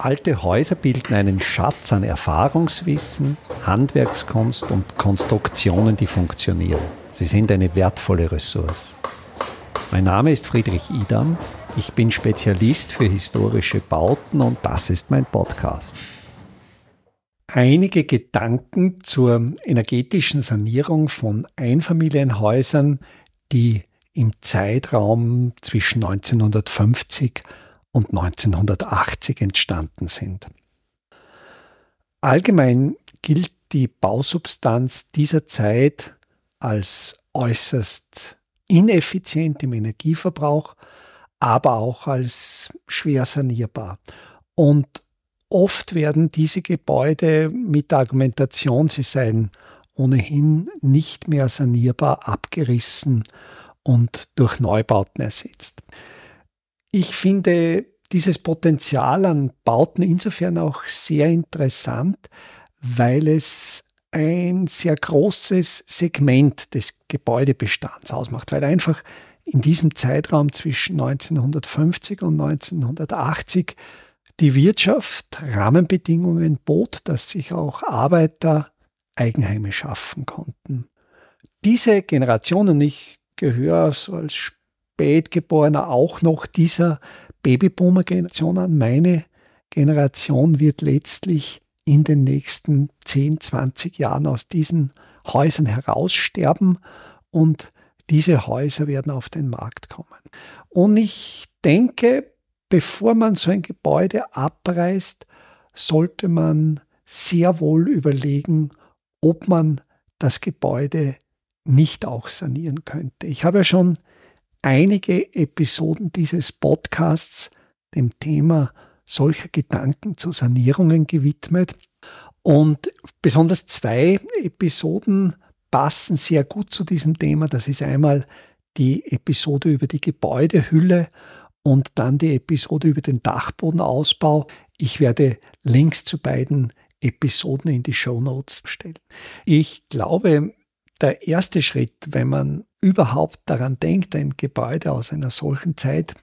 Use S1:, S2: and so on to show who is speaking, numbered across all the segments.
S1: Alte Häuser bilden einen Schatz an Erfahrungswissen, Handwerkskunst und Konstruktionen, die funktionieren. Sie sind eine wertvolle Ressource. Mein Name ist Friedrich Idam. Ich bin Spezialist für historische Bauten und das ist mein Podcast. Einige Gedanken zur energetischen Sanierung von Einfamilienhäusern, die im Zeitraum zwischen 1950 und 1980 entstanden sind. Allgemein gilt die Bausubstanz dieser Zeit als äußerst ineffizient im Energieverbrauch, aber auch als schwer sanierbar. Und oft werden diese Gebäude mit der Argumentation, sie seien ohnehin nicht mehr sanierbar, abgerissen und durch Neubauten ersetzt. Ich finde dieses Potenzial an Bauten insofern auch sehr interessant, weil es ein sehr großes Segment des Gebäudebestands ausmacht, weil einfach in diesem Zeitraum zwischen 1950 und 1980 die Wirtschaft Rahmenbedingungen bot, dass sich auch Arbeiter Eigenheime schaffen konnten. Diese Generation, und ich gehöre so als Spätgeborener auch noch dieser Babyboomer-Generation an. Meine Generation wird letztlich in den nächsten 10, 20 Jahren aus diesen Häusern heraussterben und diese Häuser werden auf den Markt kommen. Und ich denke, bevor man so ein Gebäude abreißt, sollte man sehr wohl überlegen, ob man das Gebäude nicht auch sanieren könnte. Ich habe ja schon einige Episoden dieses Podcasts dem Thema solcher Gedanken zu Sanierungen gewidmet. Und besonders zwei Episoden passen sehr gut zu diesem Thema. Das ist einmal die Episode über die Gebäudehülle und dann die Episode über den Dachbodenausbau. Ich werde Links zu beiden Episoden in die Show Notes stellen. Ich glaube, der erste Schritt, wenn man überhaupt daran denkt, ein Gebäude aus einer solchen Zeit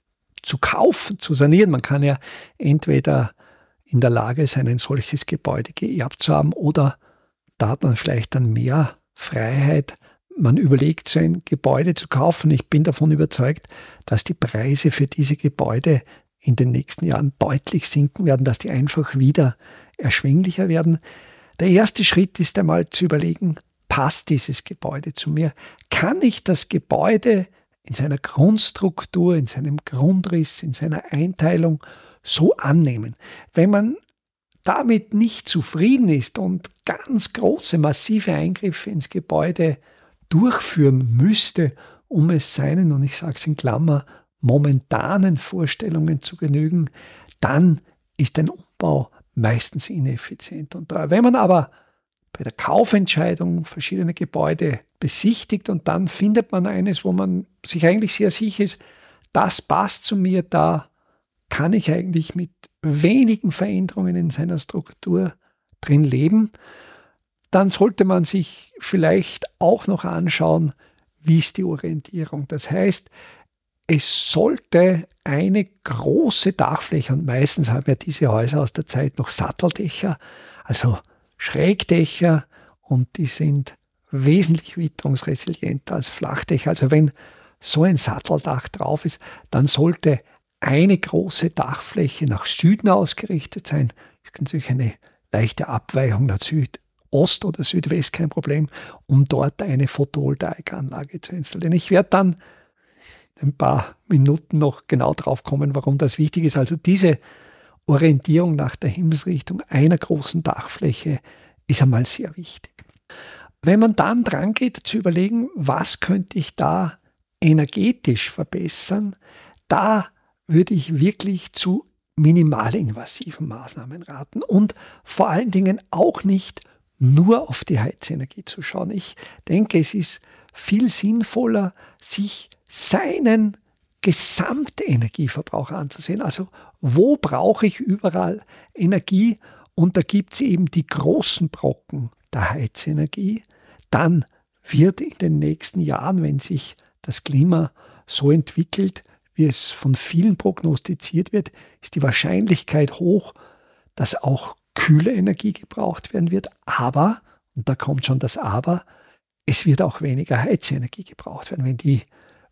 S1: zu kaufen, zu sanieren. Man kann ja entweder in der Lage sein, ein solches Gebäude geerbt zu haben oder da hat man vielleicht dann mehr Freiheit. Man überlegt, so ein Gebäude zu kaufen. Ich bin davon überzeugt, dass die Preise für diese Gebäude in den nächsten Jahren deutlich sinken werden, dass die einfach wieder erschwinglicher werden. Der erste Schritt ist einmal zu überlegen, passt dieses Gebäude zu mir? Kann ich das Gebäude in seiner Grundstruktur, in seinem Grundriss, in seiner Einteilung so annehmen? Wenn man damit nicht zufrieden ist und ganz große, massive Eingriffe ins Gebäude durchführen müsste, um es seinen, und ich sage es in Klammer, momentanen Vorstellungen zu genügen, dann ist ein Umbau meistens ineffizient und teuer. Wenn man aber bei der Kaufentscheidung verschiedene Gebäude besichtigt und dann findet man eines, wo man sich eigentlich sehr sicher ist, das passt zu mir, da kann ich eigentlich mit wenigen Veränderungen in seiner Struktur drin leben, dann sollte man sich vielleicht auch noch anschauen, wie ist die Orientierung. Das heißt, es sollte eine große Dachfläche, und meistens haben ja diese Häuser aus der Zeit noch Satteldächer, also Schrägdächer und die sind wesentlich witterungsresilienter als Flachdächer. Also wenn so ein Satteldach drauf ist, dann sollte eine große Dachfläche nach Süden ausgerichtet sein. Das ist natürlich eine leichte Abweichung nach Südost oder Südwest kein Problem, um dort eine Photovoltaikanlage zu installieren. Ich werde dann in ein paar Minuten noch genau drauf kommen, warum das wichtig ist. Also diese Orientierung nach der Himmelsrichtung einer großen Dachfläche ist einmal sehr wichtig. Wenn man dann dran geht zu überlegen, was könnte ich da energetisch verbessern, da würde ich wirklich zu minimalinvasiven Maßnahmen raten und vor allen Dingen auch nicht nur auf die Heizenergie zu schauen. Ich denke, es ist viel sinnvoller, sich seinen Gesamtenergieverbrauch anzusehen. Also wo brauche ich überall Energie? Und da gibt es eben die großen Brocken der Heizenergie. Dann wird in den nächsten Jahren, wenn sich das Klima so entwickelt, wie es von vielen prognostiziert wird, ist die Wahrscheinlichkeit hoch, dass auch kühle Energie gebraucht werden wird, aber, und da kommt schon das Aber, es wird auch weniger Heizenergie gebraucht werden. Wenn die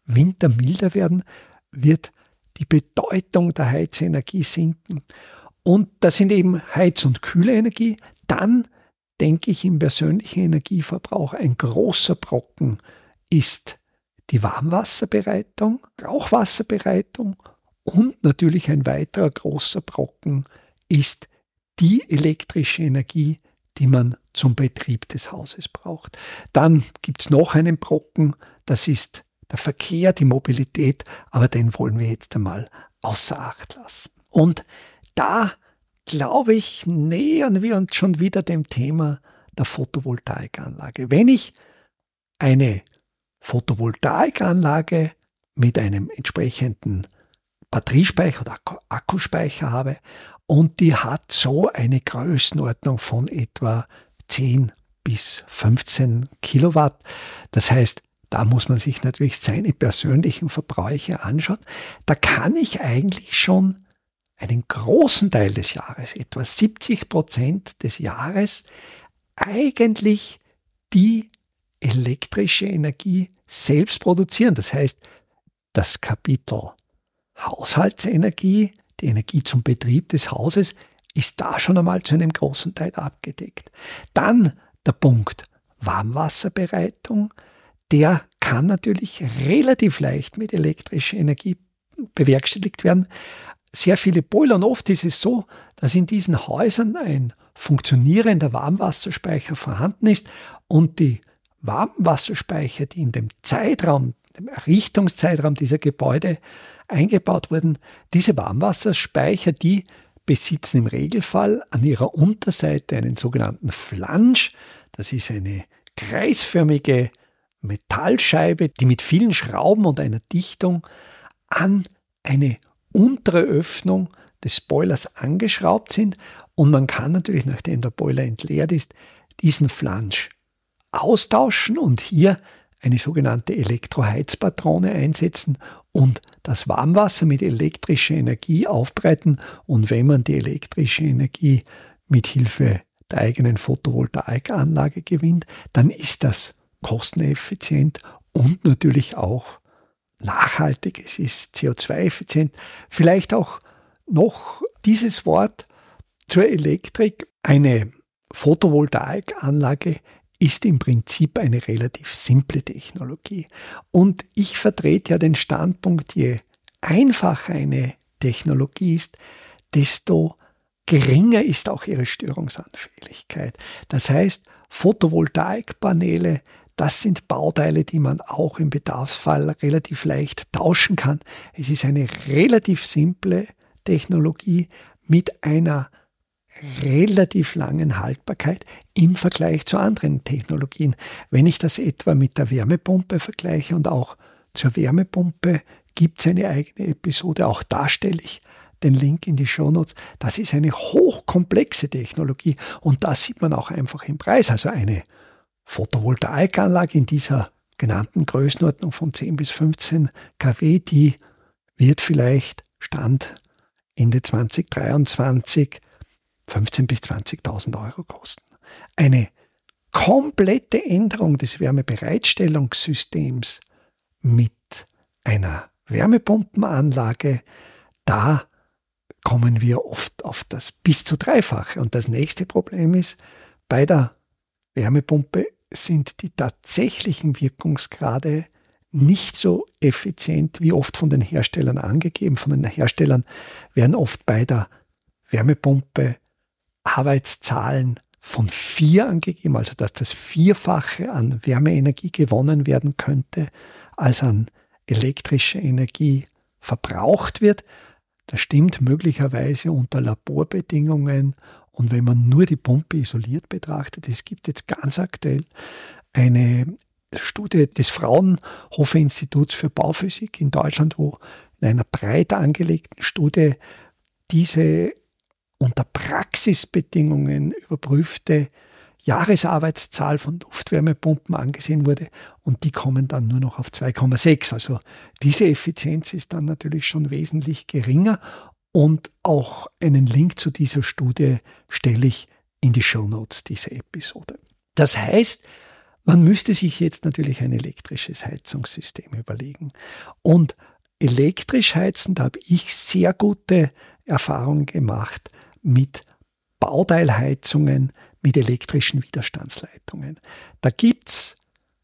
S1: Winter milder werden, wird die Bedeutung der Heizenergie sinken. Und das sind eben Heiz- und kühle Energie. Dann denke ich im persönlichen Energieverbrauch ein großer Brocken ist die Warmwasserbereitung, Rauchwasserbereitung und natürlich ein weiterer großer Brocken ist die elektrische Energie, die man zum Betrieb des Hauses braucht. Dann gibt es noch einen Brocken, das ist der Verkehr, die Mobilität, aber den wollen wir jetzt einmal außer Acht lassen. Und da, glaube ich, nähern wir uns schon wieder dem Thema der Photovoltaikanlage. Wenn ich eine Photovoltaikanlage mit einem entsprechenden Batteriespeicher oder Akkuspeicher habe und die hat so eine Größenordnung von etwa 10 bis 15 Kilowatt. Das heißt, da muss man sich natürlich seine persönlichen Verbräuche anschauen. Da kann ich eigentlich schon einen großen Teil des Jahres, etwa 70 Prozent des Jahres, eigentlich die elektrische Energie selbst produzieren. Das heißt, das Kapitel Haushaltsenergie, die Energie zum Betrieb des Hauses, ist da schon einmal zu einem großen Teil abgedeckt. Dann der Punkt Warmwasserbereitung, der kann natürlich relativ leicht mit elektrischer Energie bewerkstelligt werden. Sehr viele Boiler und oft ist es so, dass in diesen Häusern ein funktionierender Warmwasserspeicher vorhanden ist und die Warmwasserspeicher, die in dem Zeitraum, dem Errichtungszeitraum dieser Gebäude eingebaut wurden, diese Warmwasserspeicher, die besitzen im Regelfall an ihrer Unterseite einen sogenannten Flansch. Das ist eine kreisförmige Metallscheibe, die mit vielen Schrauben und einer Dichtung an eine untere Öffnung des Boilers angeschraubt sind und man kann natürlich, nachdem der Boiler entleert ist, diesen Flansch austauschen und hier eine sogenannte Elektroheizpatrone einsetzen und das Warmwasser mit elektrischer Energie aufbreiten. Und wenn man die elektrische Energie mit Hilfe der eigenen Photovoltaikanlage gewinnt, dann ist das kosteneffizient und natürlich auch nachhaltig. Es ist CO2-effizient. Vielleicht auch noch dieses Wort zur Elektrik. Eine Photovoltaikanlage ist im Prinzip eine relativ simple Technologie. Und ich vertrete ja den Standpunkt, je einfacher eine Technologie ist, desto geringer ist auch ihre Störungsanfälligkeit. Das heißt, Photovoltaikpaneele, das sind Bauteile, die man auch im Bedarfsfall relativ leicht tauschen kann. Es ist eine relativ simple Technologie mit einer relativ langen Haltbarkeit im Vergleich zu anderen Technologien. Wenn ich das etwa mit der Wärmepumpe vergleiche und auch zur Wärmepumpe gibt es eine eigene Episode, auch da stelle ich den Link in die Shownotes. Das ist eine hochkomplexe Technologie und das sieht man auch einfach im Preis. Also eine Photovoltaikanlage in dieser genannten Größenordnung von 10 bis 15 kW, die wird vielleicht Stand Ende 2023 15.000 bis 20.000 Euro kosten. Eine komplette Änderung des Wärmebereitstellungssystems mit einer Wärmepumpenanlage, da kommen wir oft auf das bis zu dreifache. Und das nächste Problem ist, bei der Wärmepumpe sind die tatsächlichen Wirkungsgrade nicht so effizient wie oft von den Herstellern angegeben. Von den Herstellern werden oft bei der Wärmepumpe Arbeitszahlen von vier angegeben, also dass das Vierfache an Wärmeenergie gewonnen werden könnte, als an elektrischer Energie verbraucht wird. Das stimmt möglicherweise unter Laborbedingungen und wenn man nur die Pumpe isoliert betrachtet. Es gibt jetzt ganz aktuell eine Studie des Fraunhofer Instituts für Bauphysik in Deutschland, wo in einer breit angelegten Studie diese unter Praxisbedingungen überprüfte Jahresarbeitszahl von Luftwärmepumpen angesehen wurde und die kommen dann nur noch auf 2,6. Also diese Effizienz ist dann natürlich schon wesentlich geringer Und auch einen Link zu dieser Studie stelle ich in die Show Notes dieser Episode. Das heißt, man müsste sich jetzt natürlich ein elektrisches Heizungssystem überlegen. Und elektrisch heizen, da habe ich sehr gute Erfahrungen gemacht mit Bauteilheizungen mit elektrischen Widerstandsleitungen. Da gibt es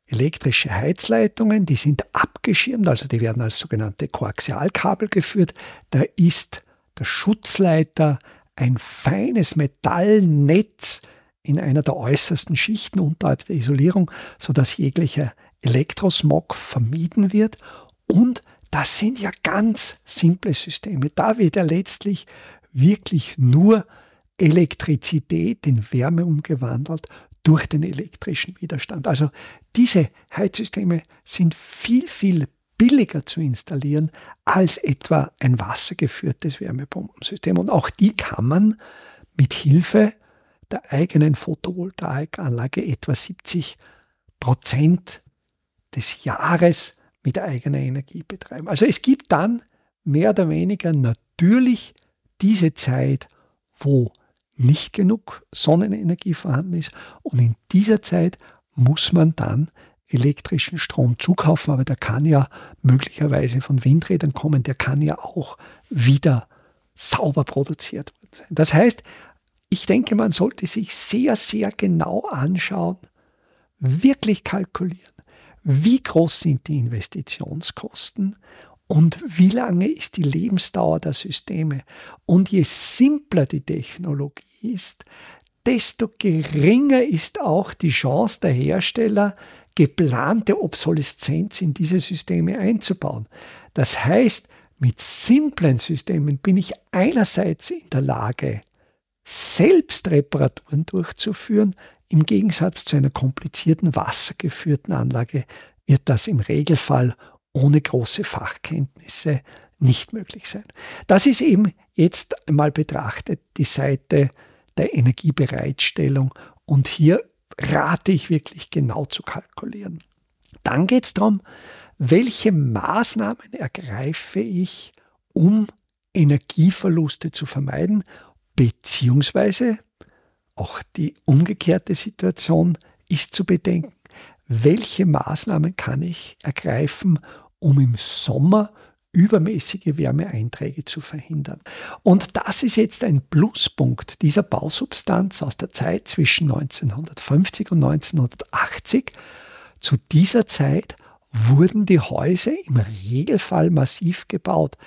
S1: elektrische Heizleitungen, die sind abgeschirmt, also die werden als sogenannte Koaxialkabel geführt. Da ist der Schutzleiter ein feines Metallnetz in einer der äußersten Schichten unterhalb der Isolierung, sodass jeglicher Elektrosmog vermieden wird. Und das sind ja ganz simple Systeme. Da wird ja letztlich wirklich nur Elektrizität in Wärme umgewandelt durch den elektrischen Widerstand. Also diese Heizsysteme sind viel, viel billiger zu installieren als etwa ein wassergeführtes Wärmepumpensystem. Und auch die kann man mit Hilfe der eigenen Photovoltaikanlage etwa 70 Prozent des Jahres mit eigener Energie betreiben. Also es gibt dann mehr oder weniger natürlich diese Zeit, wo nicht genug Sonnenenergie vorhanden ist. Und in dieser Zeit muss man dann elektrischen Strom zukaufen, aber der kann ja möglicherweise von Windrädern kommen, der kann ja auch wieder sauber produziert sein. Das heißt, ich denke, man sollte sich sehr, sehr genau anschauen, wirklich kalkulieren, wie groß sind die Investitionskosten und wie lange ist die Lebensdauer der Systeme. Und je simpler die Technologie ist, desto geringer ist auch die Chance der Hersteller, geplante Obsoleszenz in diese Systeme einzubauen. Das heißt, mit simplen Systemen bin ich einerseits in der Lage, selbst Reparaturen durchzuführen. Im Gegensatz zu einer komplizierten wassergeführten Anlage wird das im Regelfall ohne große Fachkenntnisse nicht möglich sein. Das ist eben jetzt einmal betrachtet die Seite der Energiebereitstellung und hier rate ich wirklich genau zu kalkulieren. Dann geht es darum, welche Maßnahmen ergreife ich, um Energieverluste zu vermeiden, beziehungsweise auch die umgekehrte Situation ist zu bedenken welche Maßnahmen kann ich ergreifen, um im Sommer übermäßige Wärmeeinträge zu verhindern. Und das ist jetzt ein Pluspunkt dieser Bausubstanz aus der Zeit zwischen 1950 und 1980. Zu dieser Zeit wurden die Häuser im Regelfall massiv gebaut.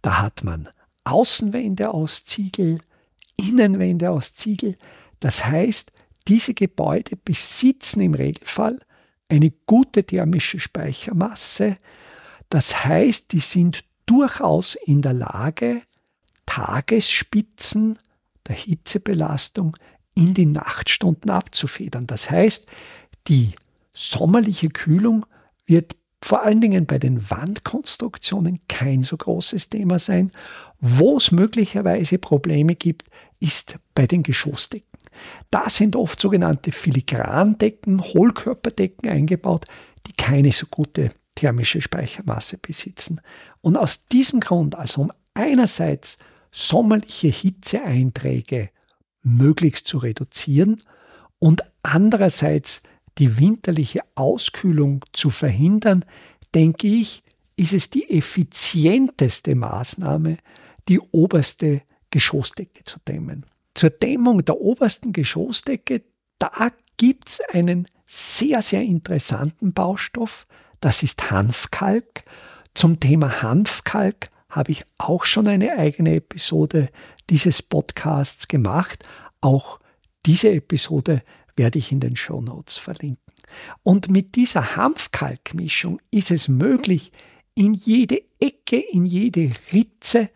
S1: Da hat man Außenwände aus Ziegel, Innenwände aus Ziegel. Das heißt, diese Gebäude besitzen im Regelfall eine gute thermische Speichermasse. Das heißt, die sind durchaus in der Lage, Tagesspitzen der Hitzebelastung in die Nachtstunden abzufedern. Das heißt, die sommerliche Kühlung wird vor allen Dingen bei den Wandkonstruktionen kein so großes Thema sein. Wo es möglicherweise Probleme gibt, ist bei den Geschossdecken. Da sind oft sogenannte Filigrandecken, Hohlkörperdecken eingebaut, die keine so gute thermische Speichermasse besitzen. Und aus diesem Grund, also um einerseits sommerliche Hitzeeinträge möglichst zu reduzieren und andererseits die winterliche Auskühlung zu verhindern, denke ich, ist es die effizienteste Maßnahme, die oberste Geschossdecke zu dämmen. Zur Dämmung der obersten Geschossdecke, da gibt es einen sehr, sehr interessanten Baustoff. Das ist Hanfkalk. Zum Thema Hanfkalk habe ich auch schon eine eigene Episode dieses Podcasts gemacht. Auch diese Episode werde ich in den Show Notes verlinken. Und mit dieser Hanfkalkmischung ist es möglich, in jede Ecke, in jede Ritze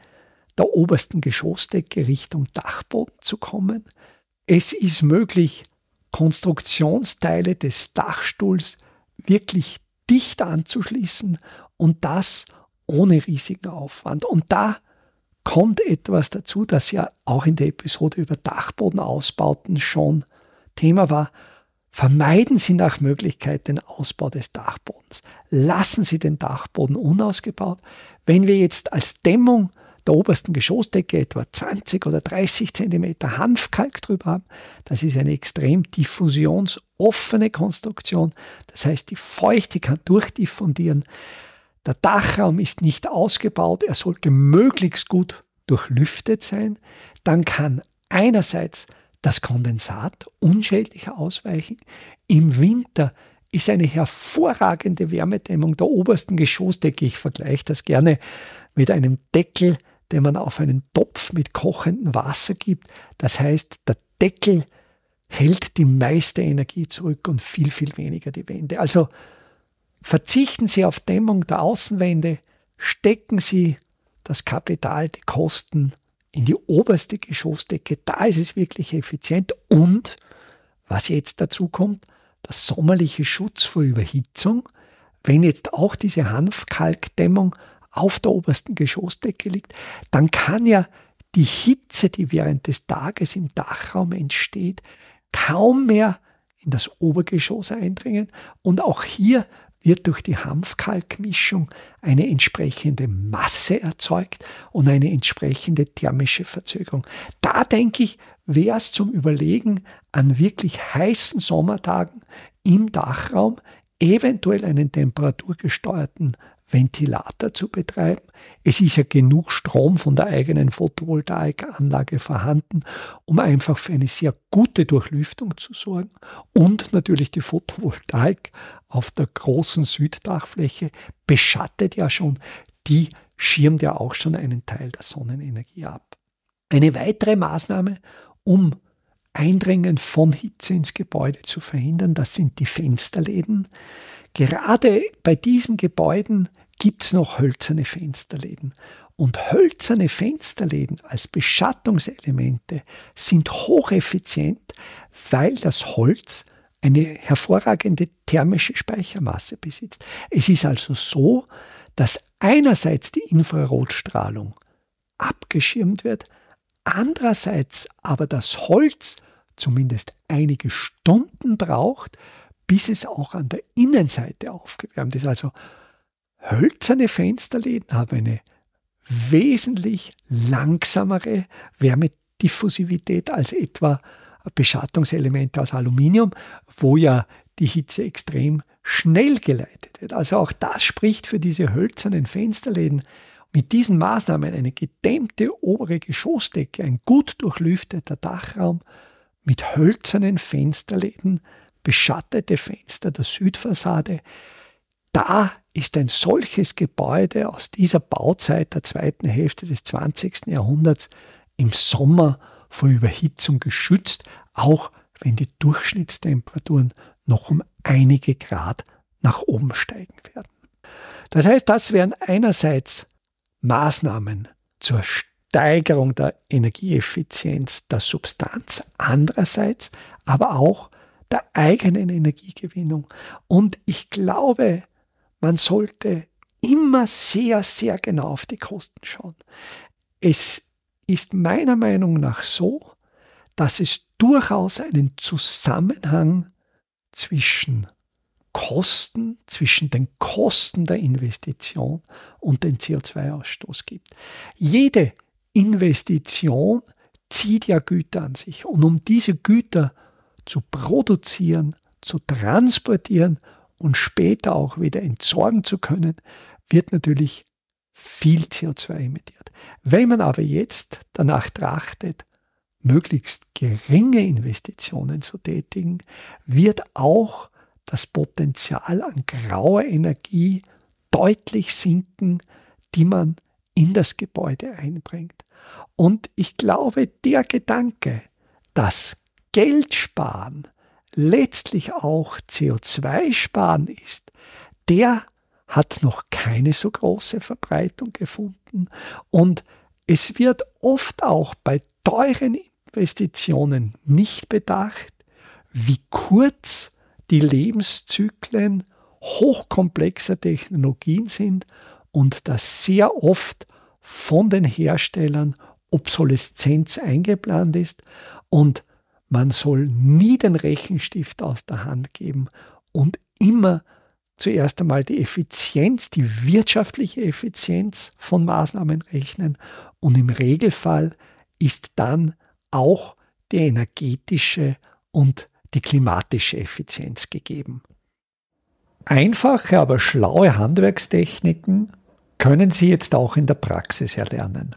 S1: der obersten Geschossdecke Richtung Dachboden zu kommen. Es ist möglich, Konstruktionsteile des Dachstuhls wirklich dicht anzuschließen und das ohne riesigen Aufwand. Und da kommt etwas dazu, das ja auch in der Episode über Dachbodenausbauten schon Thema war. Vermeiden Sie nach Möglichkeit den Ausbau des Dachbodens. Lassen Sie den Dachboden unausgebaut. Wenn wir jetzt als Dämmung der obersten Geschossdecke etwa 20 oder 30 Zentimeter Hanfkalk drüber haben. Das ist eine extrem diffusionsoffene Konstruktion. Das heißt, die Feuchte kann durchdiffundieren. Der Dachraum ist nicht ausgebaut. Er sollte möglichst gut durchlüftet sein. Dann kann einerseits das Kondensat unschädlicher ausweichen. Im Winter ist eine hervorragende Wärmedämmung der obersten Geschossdecke. Ich vergleiche das gerne mit einem Deckel, den man auf einen Topf mit kochendem Wasser gibt. Das heißt, der Deckel hält die meiste Energie zurück und viel, viel weniger die Wände. Also verzichten Sie auf Dämmung der Außenwände, stecken Sie das Kapital, die Kosten in die oberste Geschossdecke. Da ist es wirklich effizient. Und was jetzt dazu kommt, das sommerliche Schutz vor Überhitzung. Wenn jetzt auch diese Hanfkalkdämmung auf der obersten Geschossdecke liegt, dann kann ja die Hitze, die während des Tages im Dachraum entsteht, kaum mehr in das Obergeschoss eindringen. Und auch hier wird durch die Hanfkalkmischung eine entsprechende Masse erzeugt und eine entsprechende thermische Verzögerung. Da denke ich, wäre es zum Überlegen, an wirklich heißen Sommertagen im Dachraum eventuell einen temperaturgesteuerten Ventilator zu betreiben. Es ist ja genug Strom von der eigenen Photovoltaikanlage vorhanden, um einfach für eine sehr gute Durchlüftung zu sorgen. Und natürlich die Photovoltaik auf der großen Süddachfläche beschattet ja schon, die schirmt ja auch schon einen Teil der Sonnenenergie ab. Eine weitere Maßnahme, um Eindringen von Hitze ins Gebäude zu verhindern, das sind die Fensterläden. Gerade bei diesen Gebäuden gibt es noch hölzerne Fensterläden. Und hölzerne Fensterläden als Beschattungselemente sind hocheffizient, weil das Holz eine hervorragende thermische Speichermasse besitzt. Es ist also so, dass einerseits die Infrarotstrahlung abgeschirmt wird, andererseits aber das Holz zumindest einige Stunden braucht, bis es auch an der Innenseite aufgewärmt ist. Also hölzerne Fensterläden haben eine wesentlich langsamere Wärmediffusivität als etwa Beschattungselemente aus Aluminium, wo ja die Hitze extrem schnell geleitet wird. Also auch das spricht für diese hölzernen Fensterläden. Mit diesen Maßnahmen eine gedämmte obere Geschossdecke, ein gut durchlüfteter Dachraum mit hölzernen Fensterläden beschattete Fenster der Südfassade. Da ist ein solches Gebäude aus dieser Bauzeit der zweiten Hälfte des 20. Jahrhunderts im Sommer vor Überhitzung geschützt, auch wenn die Durchschnittstemperaturen noch um einige Grad nach oben steigen werden. Das heißt, das wären einerseits Maßnahmen zur Steigerung der Energieeffizienz der Substanz, andererseits aber auch der eigenen Energiegewinnung. Und ich glaube, man sollte immer sehr, sehr genau auf die Kosten schauen. Es ist meiner Meinung nach so, dass es durchaus einen Zusammenhang zwischen Kosten, zwischen den Kosten der Investition und den CO2-Ausstoß gibt. Jede Investition zieht ja Güter an sich. Und um diese Güter zu produzieren, zu transportieren und später auch wieder entsorgen zu können, wird natürlich viel CO2 emittiert. Wenn man aber jetzt danach trachtet, möglichst geringe Investitionen zu tätigen, wird auch das Potenzial an grauer Energie deutlich sinken, die man in das Gebäude einbringt. Und ich glaube, der Gedanke, dass Geld sparen letztlich auch CO2 sparen ist, der hat noch keine so große Verbreitung gefunden. Und es wird oft auch bei teuren Investitionen nicht bedacht, wie kurz die Lebenszyklen hochkomplexer Technologien sind und dass sehr oft von den Herstellern Obsoleszenz eingeplant ist. Und man soll nie den Rechenstift aus der Hand geben und immer zuerst einmal die Effizienz, die wirtschaftliche Effizienz von Maßnahmen rechnen und im Regelfall ist dann auch die energetische und die klimatische Effizienz gegeben. Einfache, aber schlaue Handwerkstechniken können Sie jetzt auch in der Praxis erlernen.